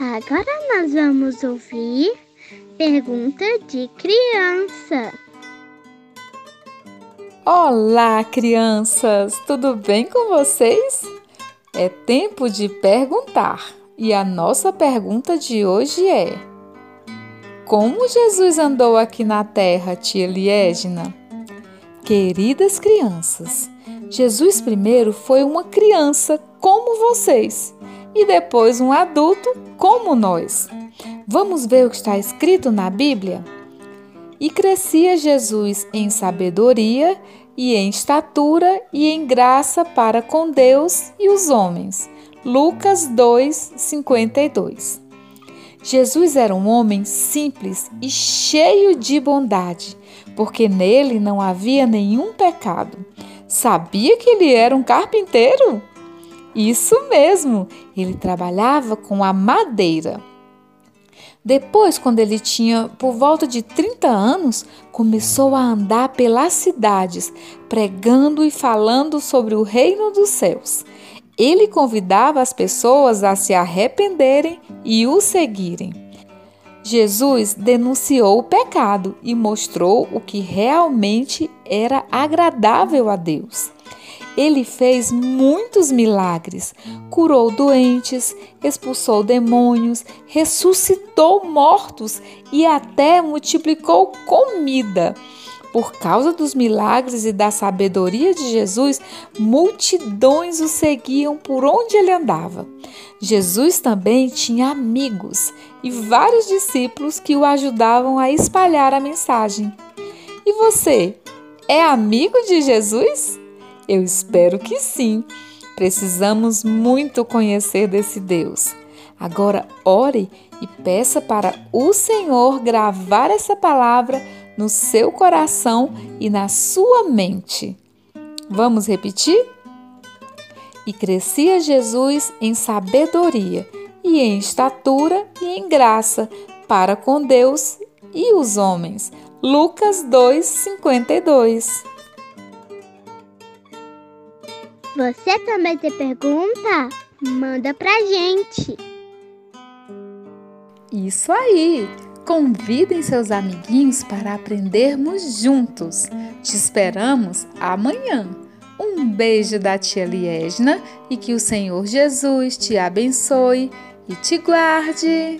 Agora nós vamos ouvir pergunta de criança. Olá, crianças! Tudo bem com vocês? É tempo de perguntar e a nossa pergunta de hoje é: Como Jesus andou aqui na terra, tia Liégina? Queridas crianças, Jesus primeiro foi uma criança como vocês e depois um adulto como nós. Vamos ver o que está escrito na Bíblia? E crescia Jesus em sabedoria e em estatura e em graça para com Deus e os homens. Lucas 2, 52. Jesus era um homem simples e cheio de bondade, porque nele não havia nenhum pecado. Sabia que ele era um carpinteiro? Isso mesmo, ele trabalhava com a madeira. Depois, quando ele tinha por volta de 30 anos, começou a andar pelas cidades, pregando e falando sobre o reino dos céus. Ele convidava as pessoas a se arrependerem e o seguirem. Jesus denunciou o pecado e mostrou o que realmente era agradável a Deus. Ele fez muitos milagres, curou doentes, expulsou demônios, ressuscitou mortos e até multiplicou comida. Por causa dos milagres e da sabedoria de Jesus, multidões o seguiam por onde ele andava. Jesus também tinha amigos e vários discípulos que o ajudavam a espalhar a mensagem. E você, é amigo de Jesus? Eu espero que sim. Precisamos muito conhecer desse Deus. Agora, ore e peça para o Senhor gravar essa palavra no seu coração e na sua mente. Vamos repetir? E crescia Jesus em sabedoria e em estatura e em graça para com Deus e os homens. Lucas 2:52 Você também tem pergunta? Manda pra gente. Isso aí! Convidem seus amiguinhos para aprendermos juntos. Te esperamos amanhã. Um beijo da tia Liesna e que o Senhor Jesus te abençoe e te guarde.